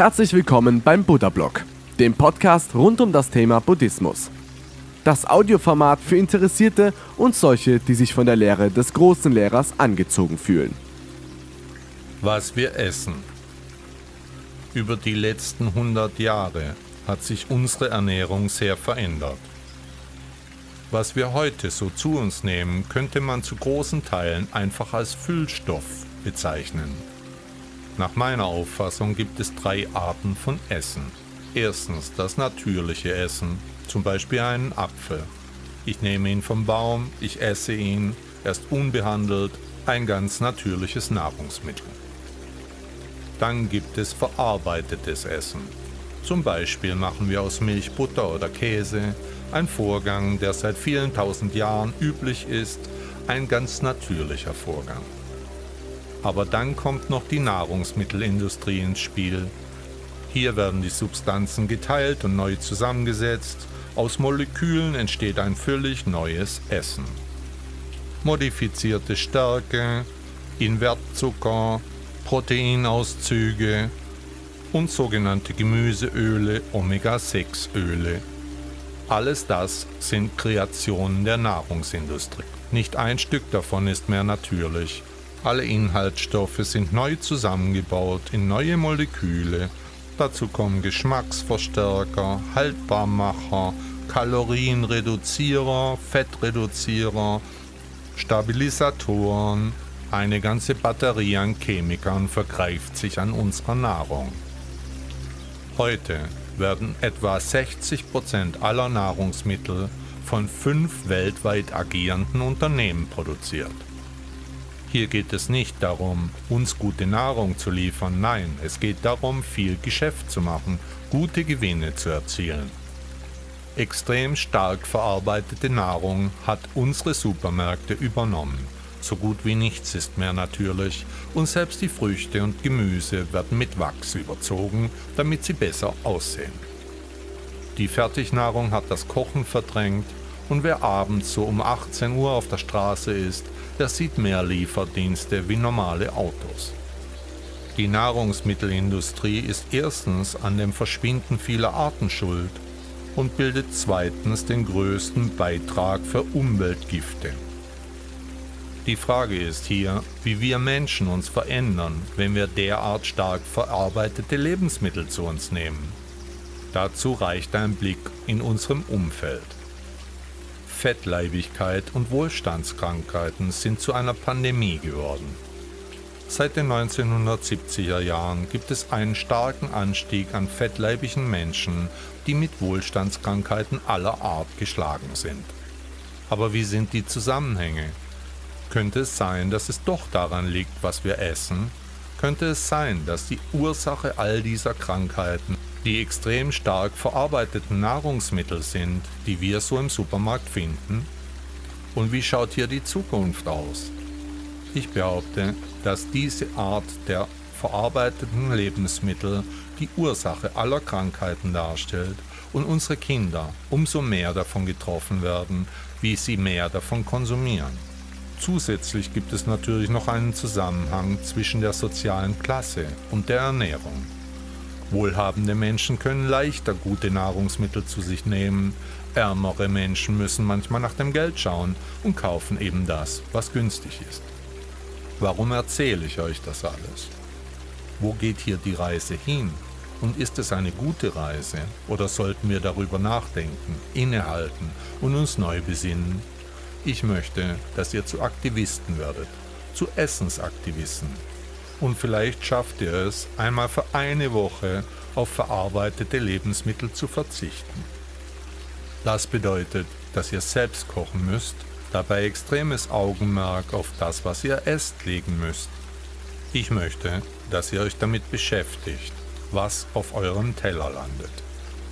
Herzlich willkommen beim Buddha Blog, dem Podcast rund um das Thema Buddhismus. Das Audioformat für Interessierte und solche, die sich von der Lehre des großen Lehrers angezogen fühlen. Was wir essen. Über die letzten 100 Jahre hat sich unsere Ernährung sehr verändert. Was wir heute so zu uns nehmen, könnte man zu großen Teilen einfach als Füllstoff bezeichnen. Nach meiner Auffassung gibt es drei Arten von Essen. Erstens das natürliche Essen, zum Beispiel einen Apfel. Ich nehme ihn vom Baum, ich esse ihn, er ist unbehandelt, ein ganz natürliches Nahrungsmittel. Dann gibt es verarbeitetes Essen. Zum Beispiel machen wir aus Milch Butter oder Käse, ein Vorgang, der seit vielen tausend Jahren üblich ist, ein ganz natürlicher Vorgang. Aber dann kommt noch die Nahrungsmittelindustrie ins Spiel. Hier werden die Substanzen geteilt und neu zusammengesetzt. Aus Molekülen entsteht ein völlig neues Essen. Modifizierte Stärke, Invertzucker, Proteinauszüge und sogenannte Gemüseöle, Omega-6-Öle alles das sind Kreationen der Nahrungsindustrie. Nicht ein Stück davon ist mehr natürlich. Alle Inhaltsstoffe sind neu zusammengebaut in neue Moleküle. Dazu kommen Geschmacksverstärker, Haltbarmacher, Kalorienreduzierer, Fettreduzierer, Stabilisatoren. Eine ganze Batterie an Chemikern vergreift sich an unserer Nahrung. Heute werden etwa 60 Prozent aller Nahrungsmittel von fünf weltweit agierenden Unternehmen produziert. Hier geht es nicht darum, uns gute Nahrung zu liefern, nein, es geht darum, viel Geschäft zu machen, gute Gewinne zu erzielen. Extrem stark verarbeitete Nahrung hat unsere Supermärkte übernommen. So gut wie nichts ist mehr natürlich und selbst die Früchte und Gemüse werden mit Wachs überzogen, damit sie besser aussehen. Die Fertignahrung hat das Kochen verdrängt und wer abends so um 18 Uhr auf der Straße ist, der sieht mehr Lieferdienste wie normale Autos. Die Nahrungsmittelindustrie ist erstens an dem Verschwinden vieler Arten schuld und bildet zweitens den größten Beitrag für Umweltgifte. Die Frage ist hier, wie wir Menschen uns verändern, wenn wir derart stark verarbeitete Lebensmittel zu uns nehmen. Dazu reicht ein Blick in unserem Umfeld. Fettleibigkeit und Wohlstandskrankheiten sind zu einer Pandemie geworden. Seit den 1970er Jahren gibt es einen starken Anstieg an fettleibigen Menschen, die mit Wohlstandskrankheiten aller Art geschlagen sind. Aber wie sind die Zusammenhänge? Könnte es sein, dass es doch daran liegt, was wir essen? Könnte es sein, dass die Ursache all dieser Krankheiten die extrem stark verarbeiteten Nahrungsmittel sind, die wir so im Supermarkt finden? Und wie schaut hier die Zukunft aus? Ich behaupte, dass diese Art der verarbeiteten Lebensmittel die Ursache aller Krankheiten darstellt und unsere Kinder umso mehr davon getroffen werden, wie sie mehr davon konsumieren. Zusätzlich gibt es natürlich noch einen Zusammenhang zwischen der sozialen Klasse und der Ernährung. Wohlhabende Menschen können leichter gute Nahrungsmittel zu sich nehmen, ärmere Menschen müssen manchmal nach dem Geld schauen und kaufen eben das, was günstig ist. Warum erzähle ich euch das alles? Wo geht hier die Reise hin? Und ist es eine gute Reise oder sollten wir darüber nachdenken, innehalten und uns neu besinnen? Ich möchte, dass ihr zu Aktivisten werdet, zu Essensaktivisten. Und vielleicht schafft ihr es, einmal für eine Woche auf verarbeitete Lebensmittel zu verzichten. Das bedeutet, dass ihr selbst kochen müsst, dabei extremes Augenmerk auf das, was ihr esst, legen müsst. Ich möchte, dass ihr euch damit beschäftigt, was auf eurem Teller landet,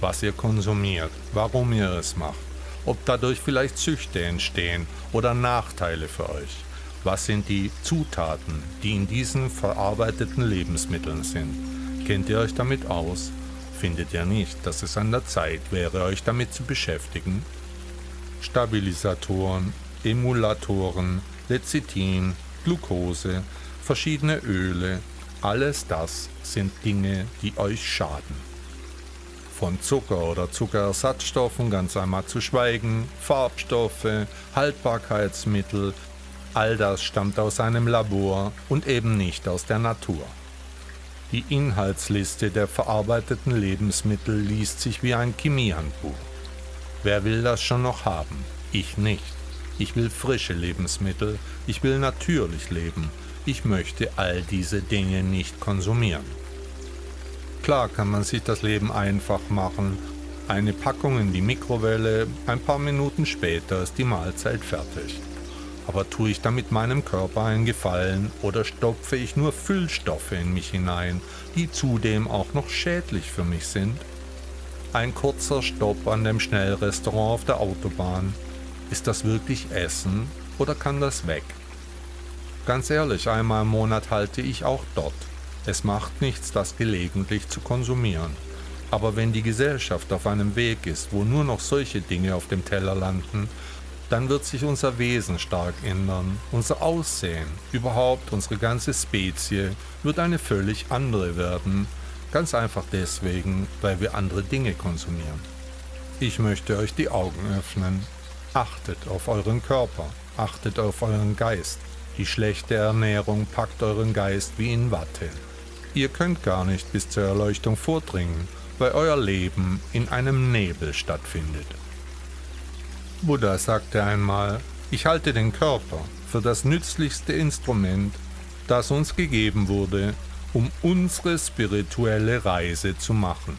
was ihr konsumiert, warum ihr es macht ob dadurch vielleicht Süchte entstehen oder Nachteile für euch. Was sind die Zutaten, die in diesen verarbeiteten Lebensmitteln sind? Kennt ihr euch damit aus? Findet ihr nicht, dass es an der Zeit wäre, euch damit zu beschäftigen? Stabilisatoren, Emulatoren, Lecithin, Glucose, verschiedene Öle, Alles das sind Dinge, die euch schaden. Von Zucker oder Zuckerersatzstoffen ganz einmal zu schweigen, Farbstoffe, Haltbarkeitsmittel, all das stammt aus einem Labor und eben nicht aus der Natur. Die Inhaltsliste der verarbeiteten Lebensmittel liest sich wie ein Chemiehandbuch. Wer will das schon noch haben? Ich nicht. Ich will frische Lebensmittel, ich will natürlich leben, ich möchte all diese Dinge nicht konsumieren. Klar kann man sich das Leben einfach machen, eine Packung in die Mikrowelle, ein paar Minuten später ist die Mahlzeit fertig. Aber tue ich damit meinem Körper einen Gefallen oder stopfe ich nur Füllstoffe in mich hinein, die zudem auch noch schädlich für mich sind? Ein kurzer Stopp an dem Schnellrestaurant auf der Autobahn. Ist das wirklich Essen oder kann das weg? Ganz ehrlich, einmal im Monat halte ich auch dort. Es macht nichts, das gelegentlich zu konsumieren. Aber wenn die Gesellschaft auf einem Weg ist, wo nur noch solche Dinge auf dem Teller landen, dann wird sich unser Wesen stark ändern, unser Aussehen, überhaupt unsere ganze Spezie wird eine völlig andere werden, ganz einfach deswegen, weil wir andere Dinge konsumieren. Ich möchte euch die Augen öffnen. Achtet auf euren Körper, achtet auf euren Geist. Die schlechte Ernährung packt euren Geist wie in Watte. Ihr könnt gar nicht bis zur Erleuchtung vordringen, weil euer Leben in einem Nebel stattfindet. Buddha sagte einmal, ich halte den Körper für das nützlichste Instrument, das uns gegeben wurde, um unsere spirituelle Reise zu machen.